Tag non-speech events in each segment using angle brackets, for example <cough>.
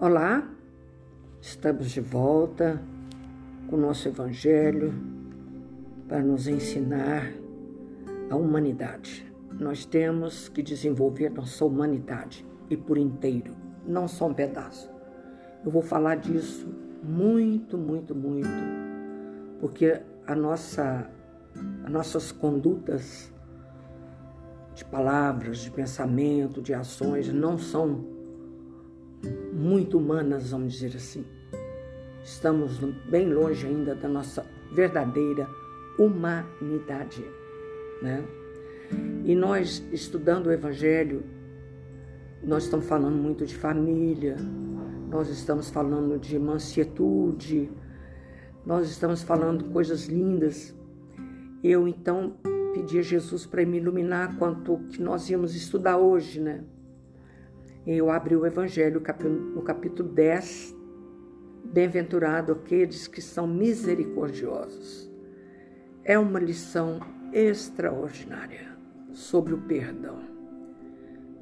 Olá, estamos de volta com o nosso Evangelho para nos ensinar a humanidade. Nós temos que desenvolver nossa humanidade e por inteiro, não só um pedaço. Eu vou falar disso muito, muito, muito, porque a nossa, as nossas condutas de palavras, de pensamento, de ações não são muito humanas, vamos dizer assim. Estamos bem longe ainda da nossa verdadeira humanidade, né? E nós estudando o evangelho, nós estamos falando muito de família, nós estamos falando de mansietude, nós estamos falando coisas lindas. Eu então pedi a Jesus para me iluminar quanto que nós íamos estudar hoje, né? Eu abri o Evangelho no capítulo 10. Bem-aventurado aqueles que são misericordiosos. É uma lição extraordinária sobre o perdão.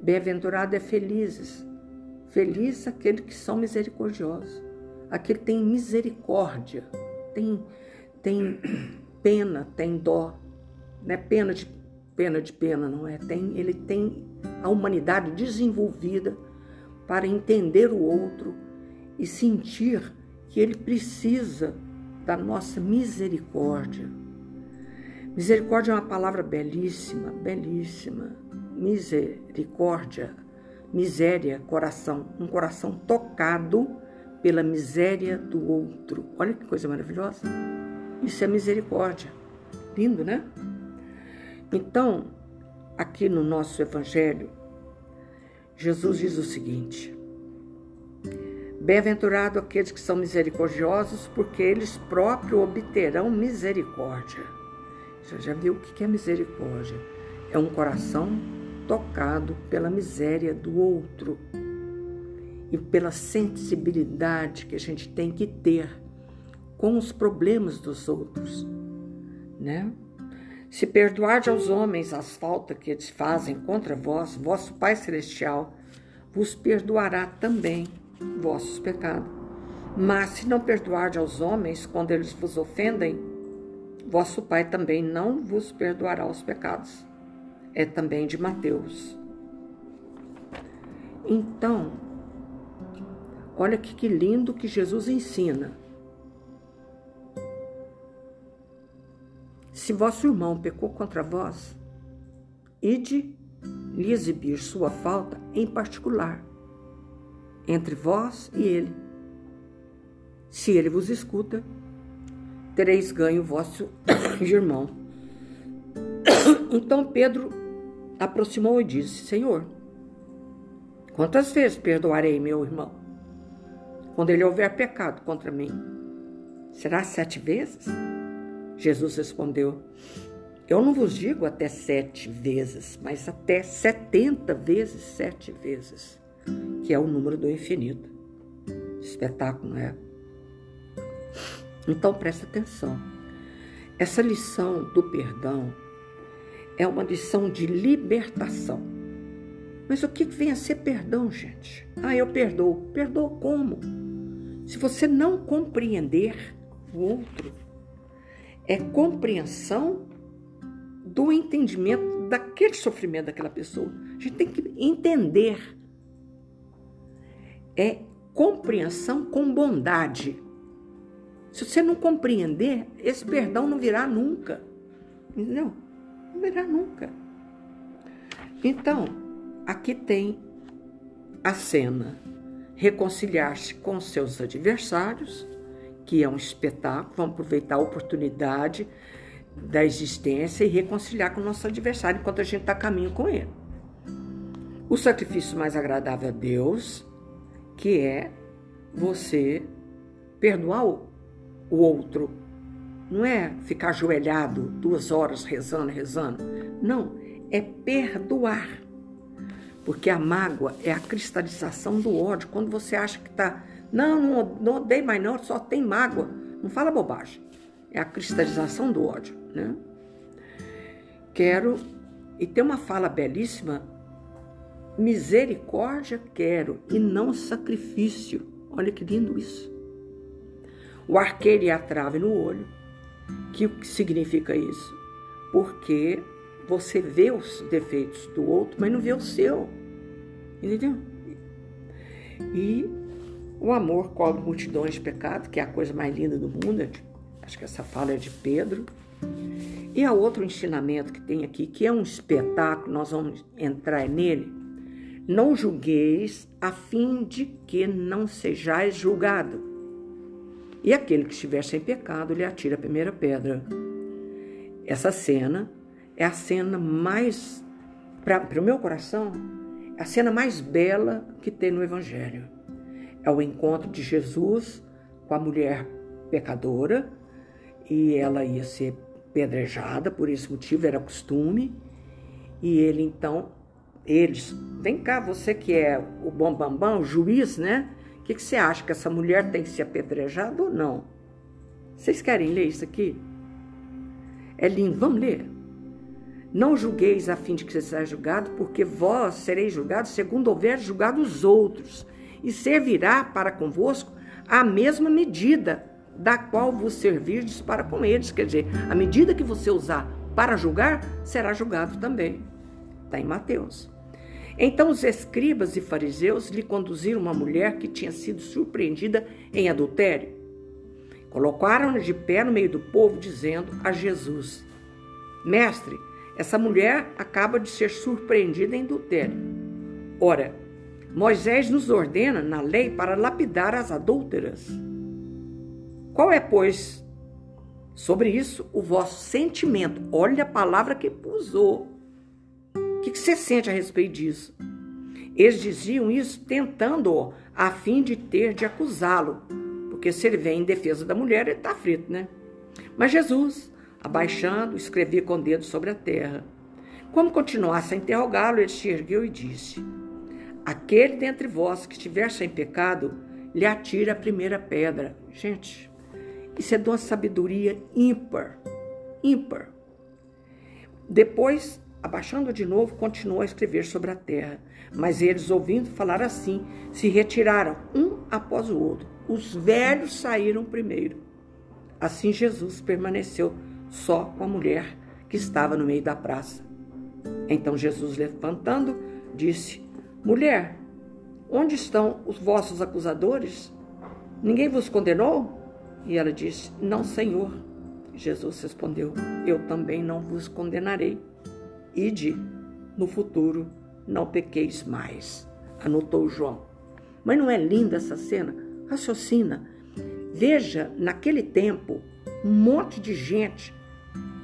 Bem-aventurado é felizes. Feliz aqueles que são misericordiosos. Aquele que tem misericórdia, tem, tem pena, tem dó. Não é pena de pena de pena, não é? Tem, ele tem a humanidade desenvolvida para entender o outro e sentir que ele precisa da nossa misericórdia. Misericórdia é uma palavra belíssima, belíssima. Misericórdia, miséria, coração, um coração tocado pela miséria do outro. Olha que coisa maravilhosa. Isso é misericórdia. Lindo, né? Então, aqui no nosso Evangelho, Jesus diz o seguinte: Bem-aventurado aqueles que são misericordiosos, porque eles próprios obterão misericórdia. Você já viu o que é misericórdia? É um coração tocado pela miséria do outro e pela sensibilidade que a gente tem que ter com os problemas dos outros, né? Se perdoardes aos homens as faltas que eles fazem contra vós, vosso Pai Celestial vos perdoará também vossos pecados. Mas se não perdoardes aos homens quando eles vos ofendem, vosso Pai também não vos perdoará os pecados. É também de Mateus. Então, olha que, que lindo que Jesus ensina. Se vosso irmão pecou contra vós, ide lhe exibir sua falta em particular, entre vós e ele. Se ele vos escuta, tereis ganho vosso <coughs> irmão. <coughs> Então Pedro aproximou e disse: Senhor, quantas vezes perdoarei meu irmão? Quando ele houver pecado contra mim? Será sete vezes? Jesus respondeu: Eu não vos digo até sete vezes, mas até setenta vezes sete vezes, que é o número do infinito. Espetáculo, não é? Então presta atenção. Essa lição do perdão é uma lição de libertação. Mas o que vem a ser perdão, gente? Ah, eu perdoo. Perdoo como? Se você não compreender o outro, é compreensão do entendimento daquele sofrimento daquela pessoa. A gente tem que entender. É compreensão com bondade. Se você não compreender, esse perdão não virá nunca. Entendeu? Não virá nunca. Então, aqui tem a cena: reconciliar-se com seus adversários que é um espetáculo, vamos aproveitar a oportunidade da existência e reconciliar com o nosso adversário enquanto a gente está a caminho com ele. O sacrifício mais agradável a Deus, que é você perdoar o outro. Não é ficar ajoelhado duas horas rezando, rezando. Não, é perdoar. Porque a mágoa é a cristalização do ódio. Quando você acha que está não, não, não odeio mais não, só tem mágoa. Não fala bobagem. É a cristalização do ódio, né? Quero... E tem uma fala belíssima Misericórdia quero e não sacrifício. Olha que lindo isso. O arqueiro e a trave no olho. Que significa isso? Porque você vê os defeitos do outro, mas não vê o seu. Entendeu? E o amor cobre multidões de pecado, que é a coisa mais linda do mundo. Acho que essa fala é de Pedro. E há outro ensinamento que tem aqui, que é um espetáculo, nós vamos entrar nele. Não julgueis a fim de que não sejais julgado. E aquele que estiver sem pecado, lhe atira a primeira pedra. Essa cena é a cena mais, para o meu coração, é a cena mais bela que tem no Evangelho. É o encontro de Jesus com a mulher pecadora e ela ia ser apedrejada, por esse motivo era costume. E ele então, eles, vem cá, você que é o bom bambam, o juiz, né? O que, que você acha que essa mulher tem que ser apedrejada ou não? Vocês querem ler isso aqui? É lindo, vamos ler. Não julgueis a fim de que você seja julgado, porque vós sereis julgados segundo houver julgado os outros, e servirá para convosco a mesma medida da qual vos servirdes para com eles. Quer dizer, a medida que você usar para julgar, será julgado também. Está em Mateus. Então os escribas e fariseus lhe conduziram uma mulher que tinha sido surpreendida em adultério. Colocaram-na de pé no meio do povo, dizendo a Jesus: Mestre, essa mulher acaba de ser surpreendida em adultério. Ora, Moisés nos ordena na lei para lapidar as adúlteras. Qual é, pois, sobre isso o vosso sentimento? Olha a palavra que usou. O que você sente a respeito disso? Eles diziam isso tentando a fim de ter de acusá-lo, porque se ele vem em defesa da mulher, ele está frito, né? Mas Jesus, abaixando, escrevia com o dedo sobre a terra. Como continuasse a interrogá-lo, ele se ergueu e disse: Aquele dentre vós que estiver sem pecado, lhe atira a primeira pedra. Gente, isso é de uma sabedoria ímpar, ímpar. Depois, abaixando de novo, continuou a escrever sobre a terra. Mas eles, ouvindo falar assim, se retiraram um após o outro. Os velhos saíram primeiro. Assim Jesus permaneceu só com a mulher que estava no meio da praça. Então Jesus, levantando, disse: Mulher, onde estão os vossos acusadores? Ninguém vos condenou? E ela disse: Não, Senhor. Jesus respondeu: Eu também não vos condenarei. Ide, no futuro não pequeis mais. Anotou João. Mas não é linda essa cena? Raciocina. Veja, naquele tempo, um monte de gente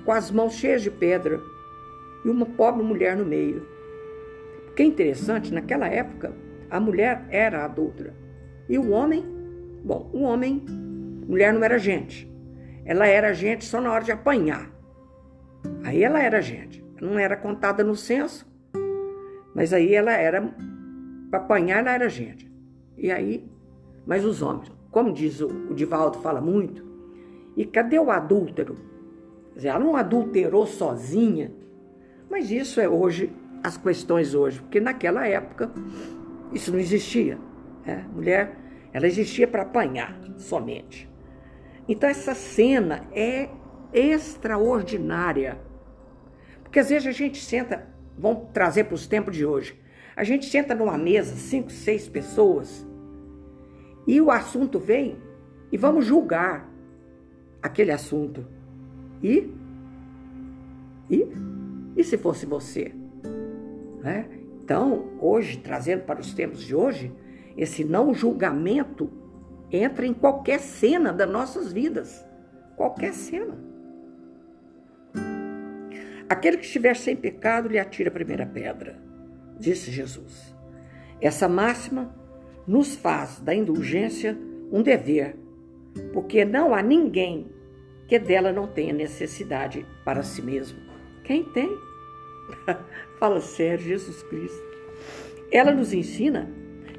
com as mãos cheias de pedra e uma pobre mulher no meio. Que é interessante, naquela época, a mulher era adulta e o homem, bom, o homem Mulher não era gente. Ela era gente só na hora de apanhar. Aí ela era gente. Não era contada no censo, mas aí ela era. Para apanhar, ela era gente. E aí. Mas os homens, como diz o, o Divaldo, fala muito. E cadê o adúltero? Ela não adulterou sozinha. Mas isso é hoje, as questões hoje, porque naquela época isso não existia. Né? Mulher, ela existia para apanhar somente. Então essa cena é extraordinária. Porque às vezes a gente senta, vamos trazer para os tempos de hoje, a gente senta numa mesa, cinco, seis pessoas, e o assunto vem e vamos julgar aquele assunto. E? E? E se fosse você? Né? Então, hoje, trazendo para os tempos de hoje, esse não julgamento entra em qualquer cena das nossas vidas. Qualquer cena. Aquele que estiver sem pecado lhe atira a primeira pedra, disse Jesus. Essa máxima nos faz da indulgência um dever, porque não há ninguém que dela não tenha necessidade para si mesmo. Quem tem? <laughs> Sério, Jesus Cristo. Ela nos ensina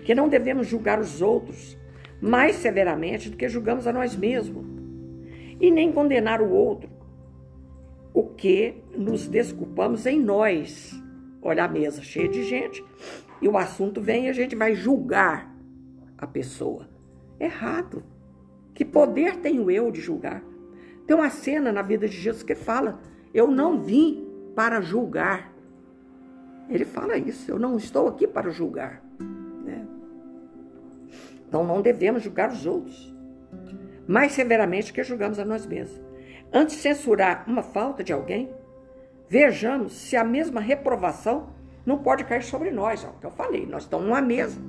que não devemos julgar os outros mais severamente do que julgamos a nós mesmos, e nem condenar o outro, o que nos desculpamos em nós. olha a mesa cheia de gente e o assunto vem e a gente vai julgar a pessoa. Errado. Que poder tenho eu de julgar? Tem uma cena na vida de Jesus que fala: Eu não vim para julgar. Ele fala isso, eu não estou aqui para julgar. Né? Então não devemos julgar os outros mais severamente que julgamos a nós mesmos. Antes de censurar uma falta de alguém, vejamos se a mesma reprovação não pode cair sobre nós. É o que eu falei, nós estamos numa mesa,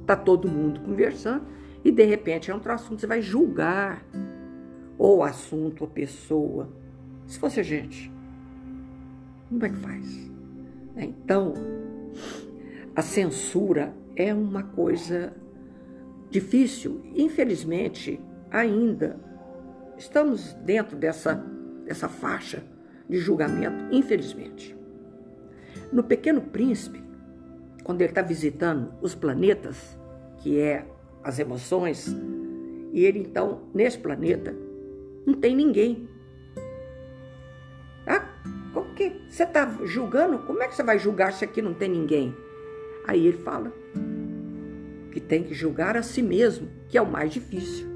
está todo mundo conversando e de repente é outro assunto, você vai julgar ou assunto, ou pessoa. Se fosse gente, como é que faz? É, então, a censura é uma coisa difícil. Infelizmente, ainda estamos dentro dessa, dessa faixa de julgamento, infelizmente. No Pequeno Príncipe, quando ele está visitando os planetas, que é as emoções, e ele então, nesse planeta, não tem ninguém. Como que você está julgando? Como é que você vai julgar se aqui não tem ninguém? Aí ele fala que tem que julgar a si mesmo, que é o mais difícil.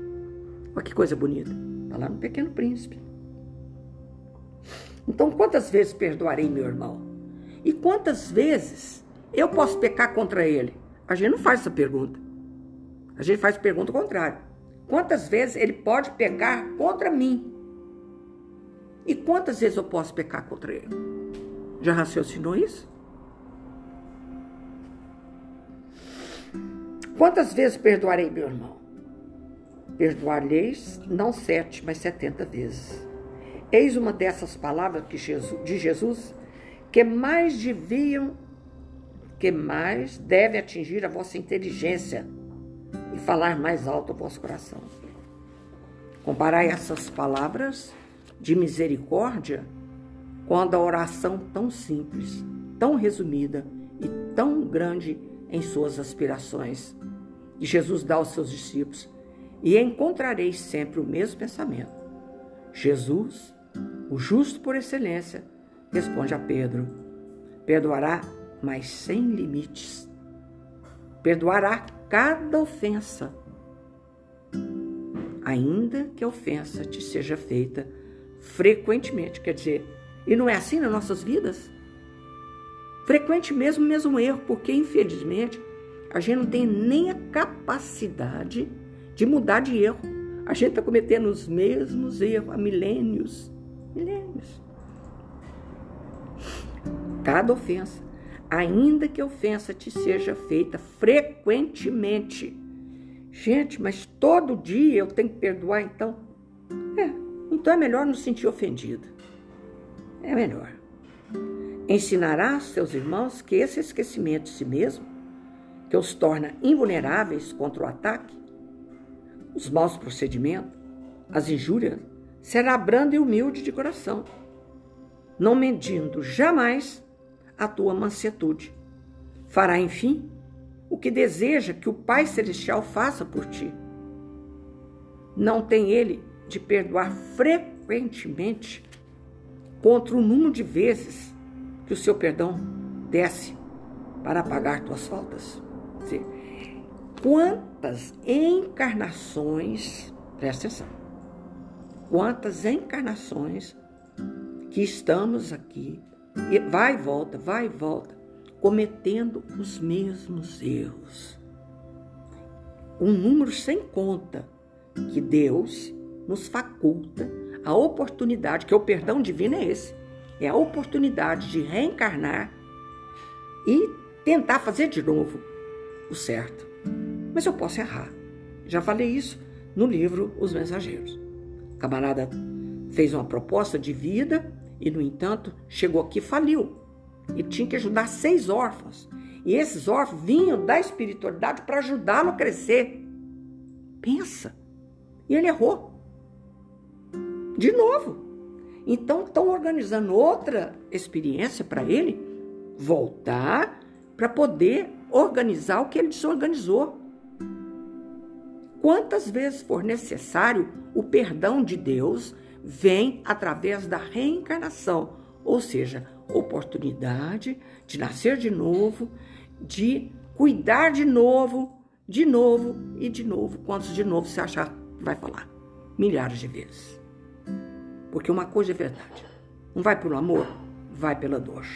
Olha que coisa bonita. Está lá no Pequeno Príncipe. Então, quantas vezes perdoarei meu irmão? E quantas vezes eu posso pecar contra ele? A gente não faz essa pergunta. A gente faz pergunta contrária. Quantas vezes ele pode pecar contra mim? E quantas vezes eu posso pecar contra ele? Já raciocinou isso? Quantas vezes perdoarei meu irmão? Perdoar-lhes não sete, mas setenta vezes. Eis uma dessas palavras que Jesus, de Jesus que mais deviam, que mais deve atingir a vossa inteligência e falar mais alto ao vosso coração. Comparai essas palavras de misericórdia com a oração tão simples, tão resumida e tão grande em suas aspirações que Jesus dá aos seus discípulos e encontrareis sempre o mesmo pensamento. Jesus, o justo por excelência, responde a Pedro: perdoará, mas sem limites. Perdoará cada ofensa, ainda que a ofensa te seja feita frequentemente. Quer dizer, e não é assim nas nossas vidas? Frequente mesmo, mesmo erro, porque infelizmente a gente não tem nem a capacidade de mudar de erro. A gente está cometendo os mesmos erros há milênios. Milênios. Cada ofensa, ainda que a ofensa te seja feita frequentemente. Gente, mas todo dia eu tenho que perdoar, então? É, então é melhor não sentir ofendido. É melhor. Ensinará aos seus irmãos que esse esquecimento de si mesmo, que os torna invulneráveis contra o ataque, os maus procedimentos, as injúrias, será brando e humilde de coração, não medindo jamais a tua mansetude. Fará, enfim, o que deseja que o Pai Celestial faça por ti. Não tem ele de perdoar frequentemente contra o número de vezes que o seu perdão desce para apagar tuas faltas. Quantas encarnações, presta atenção, quantas encarnações que estamos aqui, e vai e volta, vai e volta, cometendo os mesmos erros. Um número sem conta que Deus nos faculta a oportunidade, que o perdão divino é esse, é a oportunidade de reencarnar e tentar fazer de novo o certo. Mas eu posso errar. Já falei isso no livro Os Mensageiros. O camarada fez uma proposta de vida e, no entanto, chegou aqui e faliu. E tinha que ajudar seis órfãos. E esses órfãos vinham da espiritualidade para ajudá-lo a crescer. Pensa. E ele errou. De novo. Então estão organizando outra experiência para ele voltar para poder organizar o que ele desorganizou quantas vezes for necessário, o perdão de Deus vem através da reencarnação, ou seja, oportunidade de nascer de novo, de cuidar de novo, de novo e de novo. Quantos de novo você achar vai falar? Milhares de vezes. Porque uma coisa é verdade: não vai pelo amor, vai pela dor.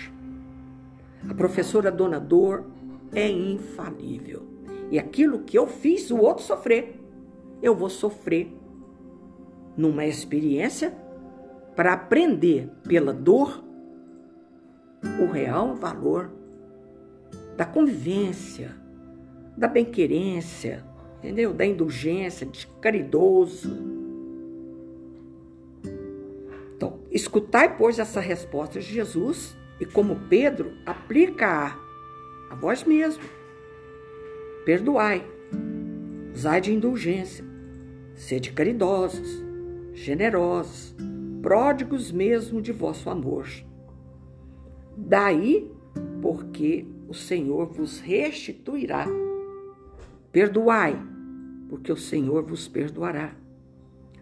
A professora Dona Dor é infalível. E aquilo que eu fiz o outro sofrer, eu vou sofrer numa experiência para aprender pela dor o real valor da convivência, da benquerência, entendeu? Da indulgência, de caridoso. Escutai, pois, essa resposta de Jesus e, como Pedro, aplica-a a vós mesmo. Perdoai, usai de indulgência, sede caridosos, generosos, pródigos mesmo de vosso amor. Daí, porque o Senhor vos restituirá. Perdoai, porque o Senhor vos perdoará.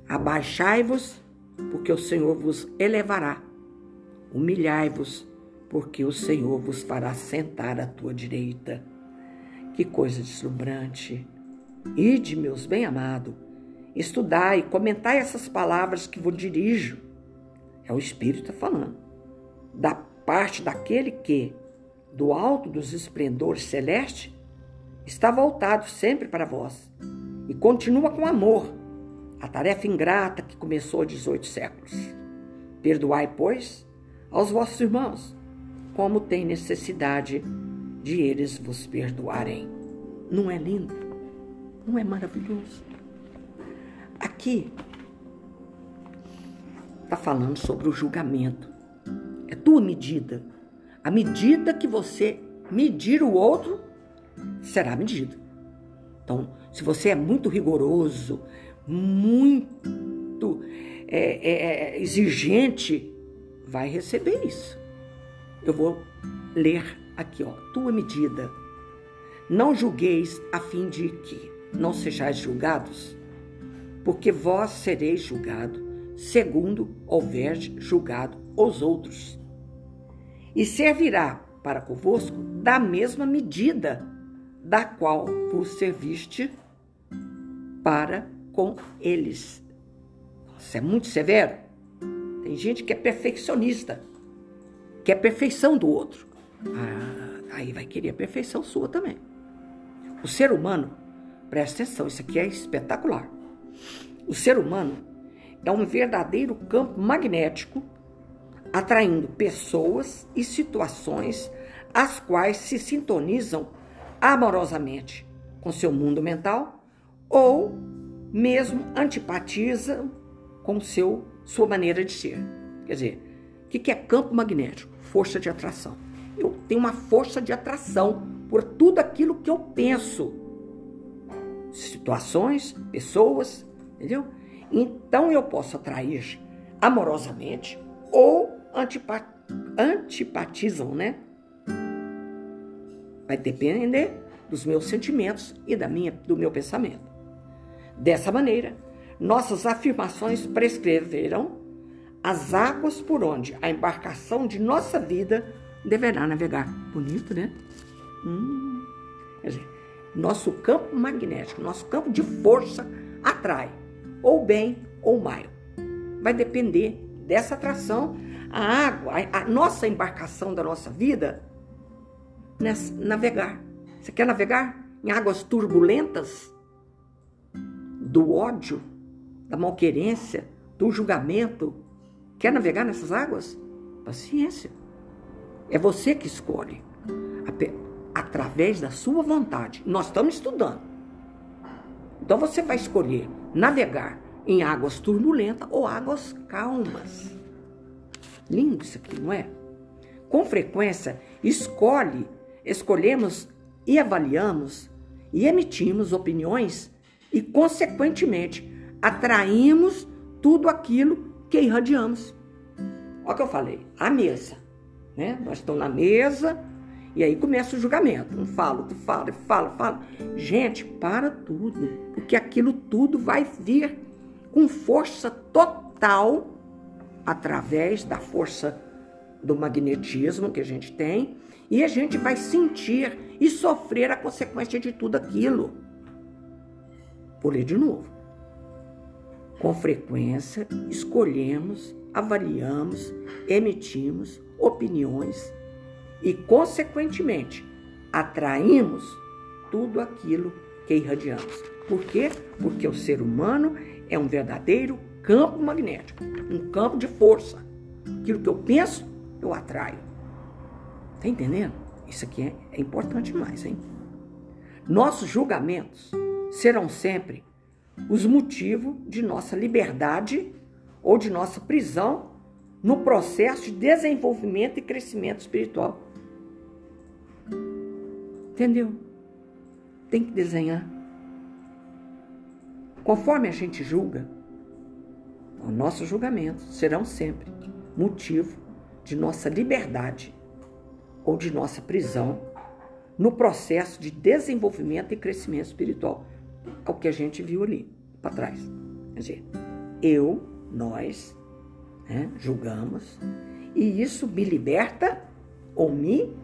Abaixai-vos, porque o Senhor vos elevará. Humilhai-vos, porque o Senhor vos fará sentar à tua direita. Que coisa deslumbrante! Ide, meus bem-amados, estudai, comentai essas palavras que vos dirijo. É o Espírito falando. Da parte daquele que, do alto dos esplendores celestes, está voltado sempre para vós e continua com amor a tarefa ingrata que começou há 18 séculos. Perdoai, pois, aos vossos irmãos, como tem necessidade de eles vos perdoarem. Não é lindo? Não é maravilhoso? Aqui está falando sobre o julgamento. É tua medida. A medida que você medir o outro será medida. Então, se você é muito rigoroso, muito é, é, é, exigente, vai receber isso. Eu vou ler aqui, ó, tua medida. Não julgueis a fim de que não sejais julgados, porque vós sereis julgado segundo houver julgado os outros. E servirá para convosco da mesma medida da qual vos serviste para com eles. Isso é muito severo. Tem gente que é perfeccionista, quer é perfeição do outro. Ah, aí vai querer a perfeição sua também. O ser humano, presta atenção, isso aqui é espetacular. O ser humano é um verdadeiro campo magnético, atraindo pessoas e situações as quais se sintonizam amorosamente com seu mundo mental ou mesmo antipatizam com seu, sua maneira de ser. Quer dizer, o que é campo magnético? Força de atração. Eu tenho uma força de atração por tudo aquilo que eu penso. Situações, pessoas, entendeu? Então eu posso atrair amorosamente ou antipa antipatizam, né? Vai depender dos meus sentimentos e da minha, do meu pensamento. Dessa maneira, nossas afirmações prescreverão as águas por onde a embarcação de nossa vida deverá navegar. Bonito, né? Hum. Nosso campo magnético, nosso campo de força atrai ou bem ou mal. Vai depender dessa atração. A água, a, nossa embarcação da nossa vida, nessa, navegar. Você quer navegar em águas turbulentas? Do ódio, da malquerência, do julgamento? Quer navegar nessas águas? Paciência. É você que escolhe. Através da sua vontade. Nós estamos estudando. Então você vai escolher navegar em águas turbulentas ou águas calmas. Lindo isso aqui, não é? Com frequência, escolhe, escolhemos e avaliamos e emitimos opiniões e, consequentemente, atraímos tudo aquilo que irradiamos. Olha o que eu falei, a mesa. Né? Nós estamos na mesa, e aí começa o julgamento. Um fala, tu fala, fala, fala. Gente, para tudo. Porque aquilo tudo vai vir com força total através da força do magnetismo que a gente tem e a gente vai sentir e sofrer a consequência de tudo aquilo. Ler de novo. Com frequência, escolhemos, avaliamos, emitimos opiniões e, consequentemente, atraímos tudo aquilo que irradiamos. Por quê? Porque o ser humano é um verdadeiro campo magnético, um campo de força. Aquilo que eu penso, eu atraio. Tá entendendo? Isso aqui é, é importante demais, hein? Nossos julgamentos serão sempre os motivos de nossa liberdade ou de nossa prisão no processo de desenvolvimento e crescimento espiritual. Entendeu? Tem que desenhar. Conforme a gente julga, os nossos julgamentos serão sempre motivo de nossa liberdade ou de nossa prisão no processo de desenvolvimento e crescimento espiritual. É o que a gente viu ali para trás. Quer dizer, eu, nós, né, julgamos, e isso me liberta ou me,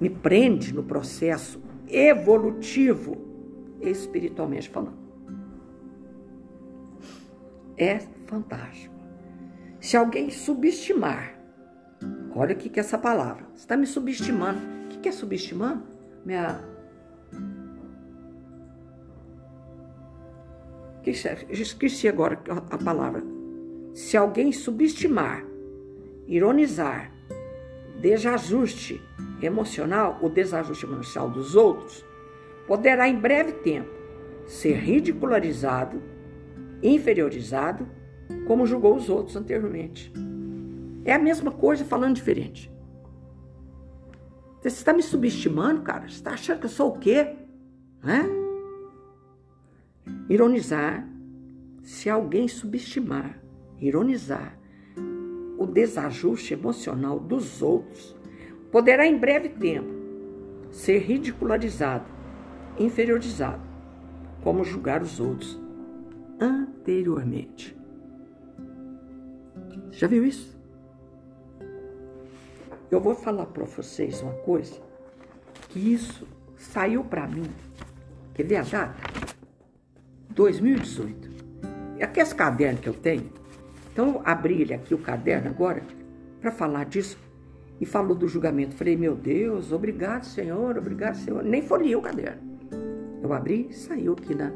me prende no processo evolutivo, espiritualmente falando. É fantástico. Se alguém subestimar, olha o que é essa palavra, você está me subestimando. O que é subestimando? Minha esqueci agora a palavra. Se alguém subestimar, ironizar, desajuste emocional, o desajuste emocional dos outros, poderá em breve tempo ser ridicularizado, inferiorizado, como julgou os outros anteriormente. É a mesma coisa falando diferente. Você está me subestimando, cara? Você está achando que eu sou o quê? Né? Ironizar, se alguém subestimar, ironizar o desajuste emocional dos outros, poderá em breve tempo ser ridicularizado, inferiorizado, como julgar os outros anteriormente. Já viu isso? Eu vou falar para vocês uma coisa, que isso saiu para mim. Quer ver a data? 2018. E aqui esse caderno que eu tenho, então eu abri ele aqui, o caderno agora, para falar disso, e falou do julgamento. Falei, meu Deus, obrigado, Senhor, obrigado, Senhor. Nem folhei o caderno. Eu abri e saiu aqui na,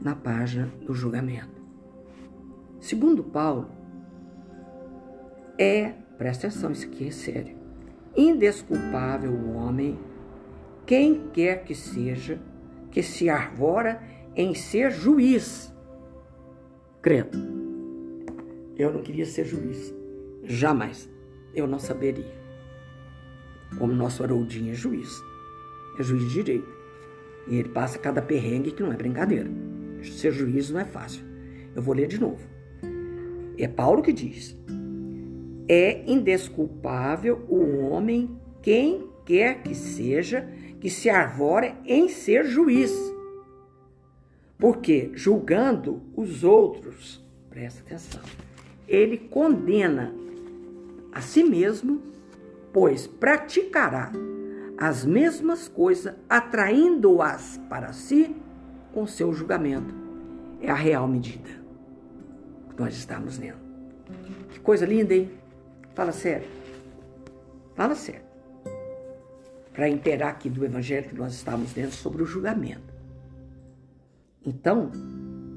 na página do julgamento. Segundo Paulo, é, presta atenção, isso aqui é sério, indesculpável o homem, quem quer que seja, que se arvora em ser juiz. Credo. Eu não queria ser juiz. Jamais. Eu não saberia. Como nosso Haroldinho é juiz. É juiz de direito. E ele passa cada perrengue que não é brincadeira. Ser juiz não é fácil. Eu vou ler de novo. É Paulo que diz: É indesculpável o homem, quem quer que seja, que se arvore em ser juiz porque julgando os outros, presta atenção, ele condena a si mesmo, pois praticará as mesmas coisas, atraindo-as para si com seu julgamento. É a real medida que nós estamos lendo. Que coisa linda, hein? Fala sério. Fala sério. Para inteirar aqui do evangelho que nós estamos lendo sobre o julgamento. Então,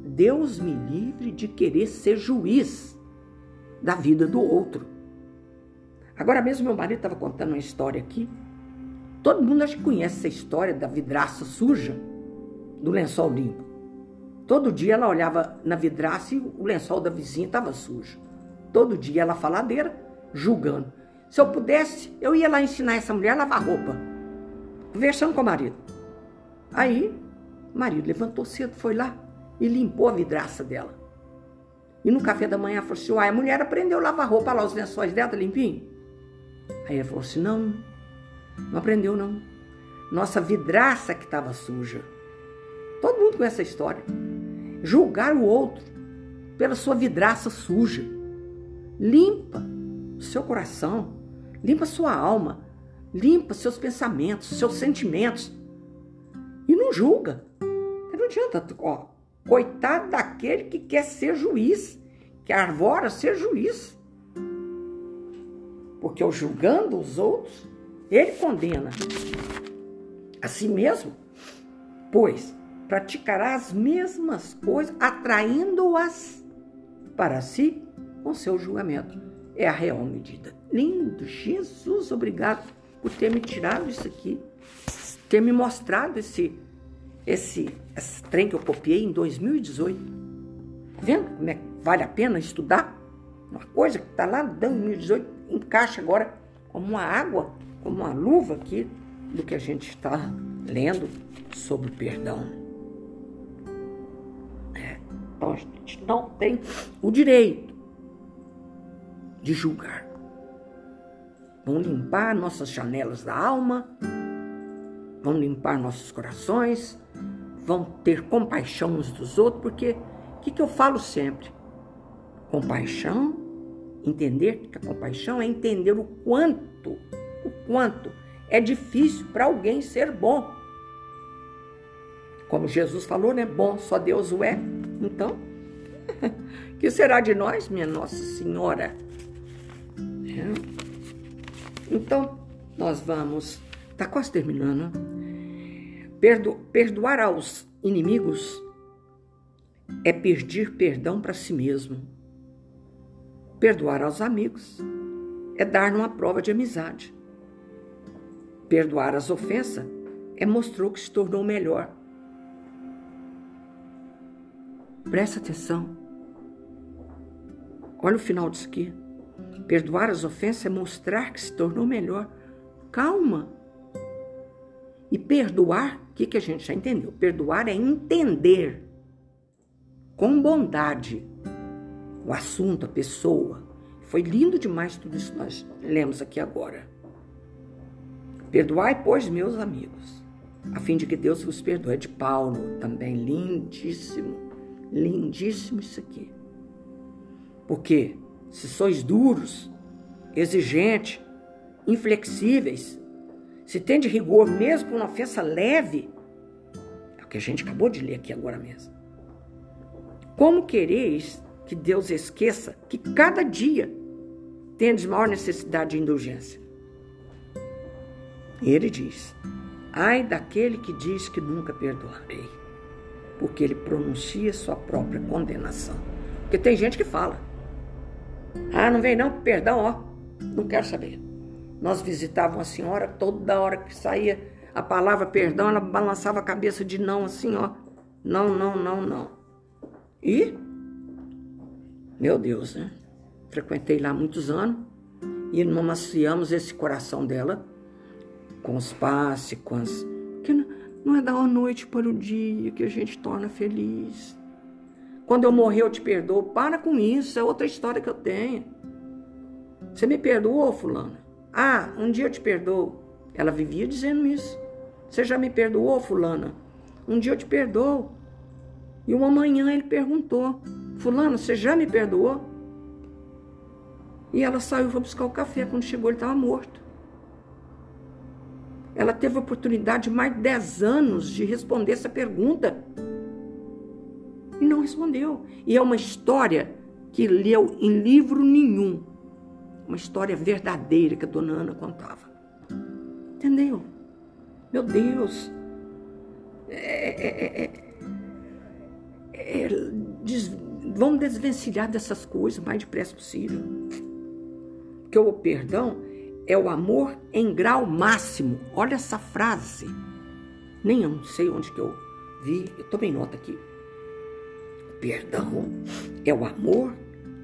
Deus me livre de querer ser juiz da vida do outro. Agora mesmo meu marido estava contando uma história aqui. Todo mundo acho que conhece essa história da vidraça suja do lençol limpo. Todo dia ela olhava na vidraça e o lençol da vizinha estava sujo. Todo dia ela faladeira, julgando. Se eu pudesse, eu ia lá ensinar essa mulher a lavar roupa. Conversando com o marido. Aí o marido levantou cedo, foi lá e limpou a vidraça dela. E no café da manhã falou assim: Uai, a mulher aprendeu a lavar roupa lá, os lençóis dela tá limpinho. Aí ele falou assim: Não, não aprendeu não. Nossa vidraça que estava suja. Todo mundo conhece essa história. Julgar o outro pela sua vidraça suja. limpa o seu coração, limpa sua alma, limpa seus pensamentos, seus sentimentos. Não julga. Não adianta, ó, coitado daquele que quer ser juiz, que arvora ser juiz. Porque ao julgando os outros, ele condena a si mesmo, pois praticará as mesmas coisas, atraindo-as para si com seu julgamento. É a real medida. Lindo, Jesus, obrigado por ter me tirado isso aqui, ter me mostrado esse, esse, esse trem que eu copiei em 2018. Tá vendo como é que vale a pena estudar? Uma coisa que está lá em 2018 encaixa agora como uma água, como uma luva aqui do que a gente está lendo sobre perdão. Então a gente não tem o direito de julgar. Vão limpar nossas janelas da alma, vão limpar nossos corações, vão ter compaixão uns dos outros, porque o que, que eu falo sempre? Compaixão, entender que a compaixão é entender o quanto, o quanto é difícil para alguém ser bom. Como Jesus falou, né? Bom, só Deus o é. Então, <laughs> que será de nós, minha Nossa Senhora? É. Então, nós vamos. Está quase terminando. Perdo, perdoar aos inimigos é pedir perdão para si mesmo. Perdoar aos amigos é dar uma prova de amizade. Perdoar as ofensas é mostrar que se tornou melhor. Presta atenção. Olha o final disso aqui. Perdoar as ofensas é mostrar que se tornou melhor. Calma. E perdoar, o que, que a gente já entendeu? Perdoar é entender com bondade o assunto, a pessoa. Foi lindo demais tudo isso que nós lemos aqui agora. Perdoai, pois, meus amigos, a fim de que Deus vos perdoe. É de Paulo, também lindíssimo. Lindíssimo isso aqui. Porque se sois duros, exigentes, inflexíveis, se tem de rigor mesmo com uma ofensa leve, é o que a gente acabou de ler aqui agora mesmo. Como quereis que Deus esqueça que cada dia tendes maior necessidade de indulgência? Ele diz: Ai daquele que diz que nunca perdoarei porque ele pronuncia sua própria condenação. Porque tem gente que fala: Ah, não vem não, perdão, ó, não quero saber. Nós visitávamos uma senhora, toda hora que saía a palavra perdão, ela balançava a cabeça de não, assim, ó. Não, não, não, não. E, meu Deus, né? Frequentei lá muitos anos e maciamos esse coração dela com os passes, com as. Que não, é da noite para o dia que a gente torna feliz. Quando eu morrer, eu te perdoo. Para com isso, é outra história que eu tenho. Você me perdoou, fulana? Ah, um dia eu te perdoo. Ela vivia dizendo isso. Você já me perdoou, fulana? Um dia eu te perdoo. E uma manhã ele perguntou: Fulano, você já me perdoou? E ela saiu para buscar o café. Quando chegou, ele estava morto. Ela teve a oportunidade de mais de 10 anos de responder essa pergunta. E não respondeu. E é uma história que leu em livro nenhum. Uma história verdadeira que a dona Ana contava. Entendeu? Meu Deus. É, é, é, é des, vamos desvencilhar dessas coisas o mais depressa possível. Porque o perdão é o amor em grau máximo. Olha essa frase. Nem eu não sei onde que eu vi, eu tomei nota aqui. Perdão é o amor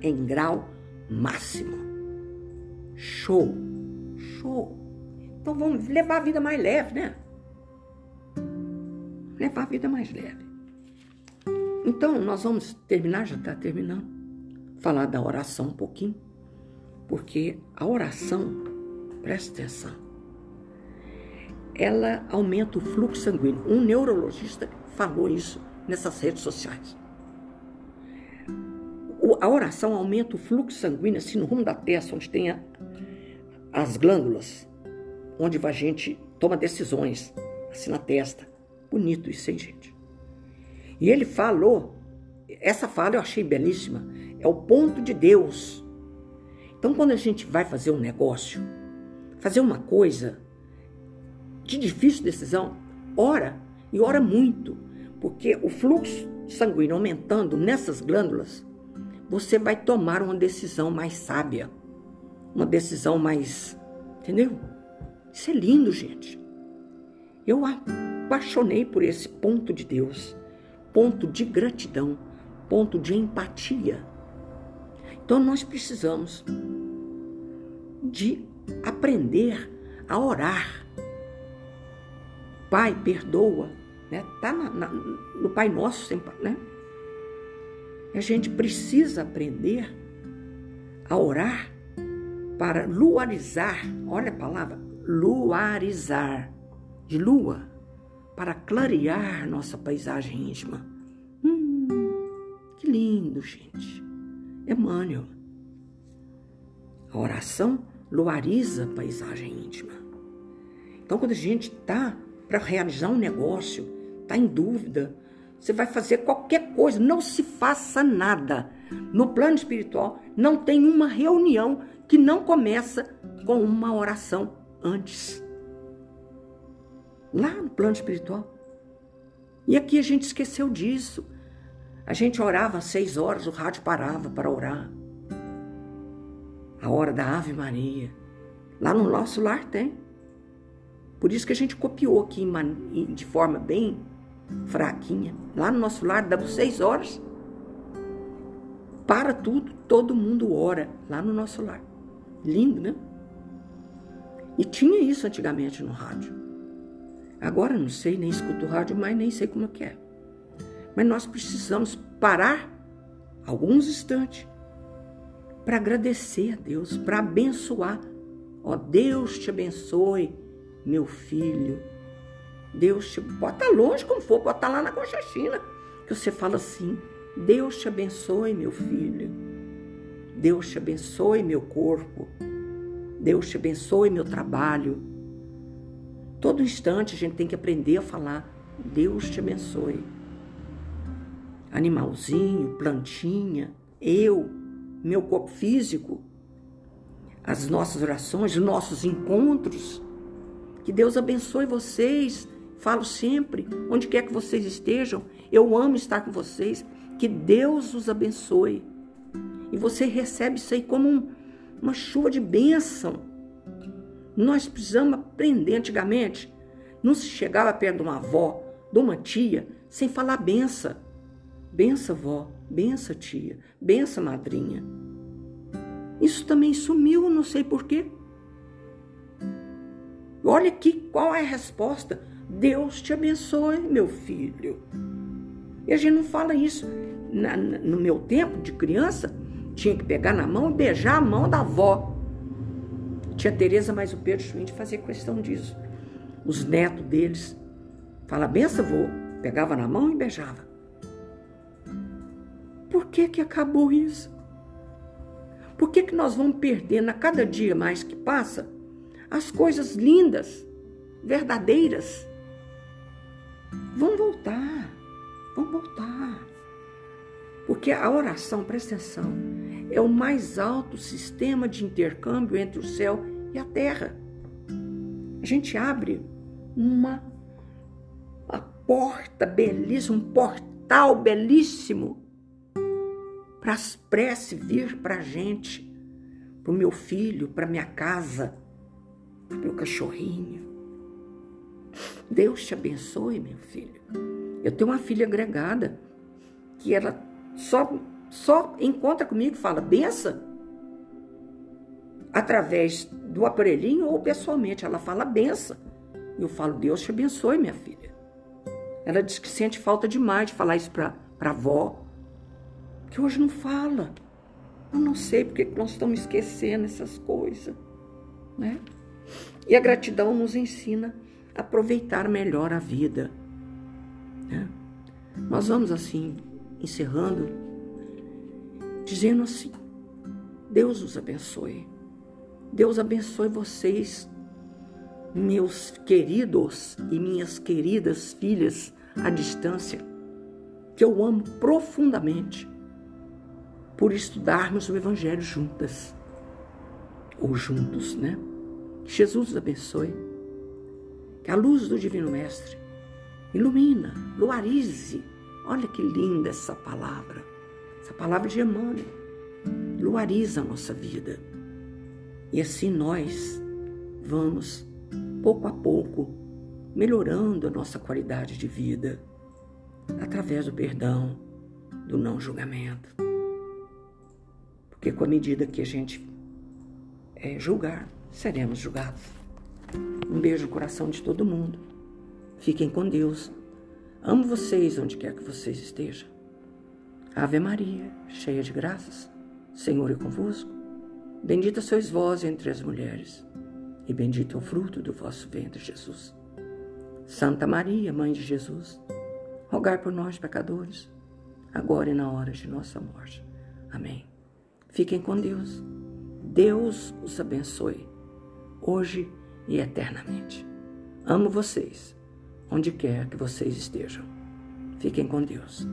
em grau máximo. Show, show. Então vamos levar a vida mais leve, né? Levar a vida mais leve. Então nós vamos terminar, já está terminando, falar da oração um pouquinho, porque a oração Presta atenção. Ela aumenta o fluxo sanguíneo. Um neurologista falou isso nessas redes sociais. A oração aumenta o fluxo sanguíneo assim no rumo da testa, onde tem a, as glândulas, onde a gente toma decisões, assim na testa. Bonito isso, hein, gente? E ele falou, essa fala eu achei belíssima, é o ponto de Deus. Então, quando a gente vai fazer um negócio, fazer uma coisa de difícil decisão, ora e ora muito, porque o fluxo sanguíneo aumentando nessas glândulas, você vai tomar uma decisão mais sábia, uma decisão mais. Entendeu? Isso é lindo, gente. Eu apaixonei por esse ponto de Deus, ponto de gratidão, ponto de empatia. Então nós precisamos de aprender a orar. Pai, perdoa, né? Tá na, na, no Pai Nosso, né? A gente precisa aprender a orar para luarizar, olha a palavra, luarizar, de lua, para clarear nossa paisagem íntima. Hum, que lindo, gente. Emmanuel. A oração luariza a paisagem íntima. Então, quando a gente está para realizar um negócio, está em dúvida, você vai fazer qualquer coisa, não se faça nada. No plano espiritual, não tem uma reunião que não começa com uma oração antes. Lá no plano espiritual. E aqui a gente esqueceu disso. A gente orava às seis horas, o rádio parava para orar. A hora da Ave Maria. Lá no nosso lar tem. Por isso que a gente copiou aqui de forma bem fraquinha. Lá no nosso lar, damos seis horas. Para tudo, todo mundo ora lá no nosso lar. Lindo, né? E tinha isso antigamente no rádio. Agora não sei, nem escuto rádio, mas nem sei como é que é. Mas nós precisamos parar alguns instantes para agradecer a Deus, para abençoar. Ó, Deus te abençoe, meu filho, Deus te bota longe como for, bota lá na Conchachina, que você fala assim: Deus te abençoe, meu filho. Deus te abençoe, meu corpo. Deus te abençoe, meu trabalho. Todo instante a gente tem que aprender a falar: Deus te abençoe. Animalzinho, plantinha, eu, meu corpo físico, as nossas orações, os nossos encontros. Que Deus abençoe vocês Falo sempre, onde quer que vocês estejam, eu amo estar com vocês. Que Deus os abençoe. E você recebe isso aí como um, uma chuva de bênção. Nós precisamos aprender. Antigamente, não se chegava perto de uma avó, de uma tia, sem falar benção. Bença, vó, bença, tia, bença, madrinha. Isso também sumiu, não sei porquê. Olha aqui qual é a resposta. Deus te abençoe, meu filho. E a gente não fala isso. Na, no meu tempo de criança, tinha que pegar na mão e beijar a mão da avó. Tia Tereza, mas o Pedro Schmidt fazia questão disso. Os netos deles, fala benção, avô. Pegava na mão e beijava. Por que que acabou isso? Por que que nós vamos perdendo a cada dia mais que passa as coisas lindas, verdadeiras? Vão voltar, vão voltar. Porque a oração, presta atenção, é o mais alto sistema de intercâmbio entre o céu e a terra. A gente abre uma, uma porta belíssima, um portal belíssimo para as preces vir para a gente, para o meu filho, para minha casa, para o meu cachorrinho. Deus te abençoe, meu filho. Eu tenho uma filha agregada que ela só, só encontra comigo e fala benção através do aparelhinho ou pessoalmente. Ela fala benção. Eu falo, Deus te abençoe, minha filha. Ela diz que sente falta demais de falar isso para avó, que hoje não fala. Eu não sei porque nós estamos esquecendo essas coisas. Né? E a gratidão nos ensina aproveitar melhor a vida. Né? Nós vamos assim, encerrando, dizendo assim: Deus os abençoe. Deus abençoe vocês, meus queridos e minhas queridas filhas à distância, que eu amo profundamente, por estudarmos o Evangelho juntas, ou juntos, né? Jesus os abençoe. Que a luz do Divino Mestre ilumina, luarize. Olha que linda essa palavra, essa palavra de Emmanuel. Luariza a nossa vida. E assim nós vamos, pouco a pouco, melhorando a nossa qualidade de vida através do perdão, do não julgamento. Porque com a medida que a gente é, julgar, seremos julgados. Um beijo no coração de todo mundo. Fiquem com Deus. Amo vocês onde quer que vocês estejam. Ave Maria, cheia de graças, Senhor é convosco. Bendita sois vós entre as mulheres, e bendito é o fruto do vosso ventre, Jesus. Santa Maria, Mãe de Jesus, rogai por nós, pecadores, agora e na hora de nossa morte. Amém. Fiquem com Deus. Deus os abençoe, hoje e eternamente. Amo vocês, onde quer que vocês estejam. Fiquem com Deus.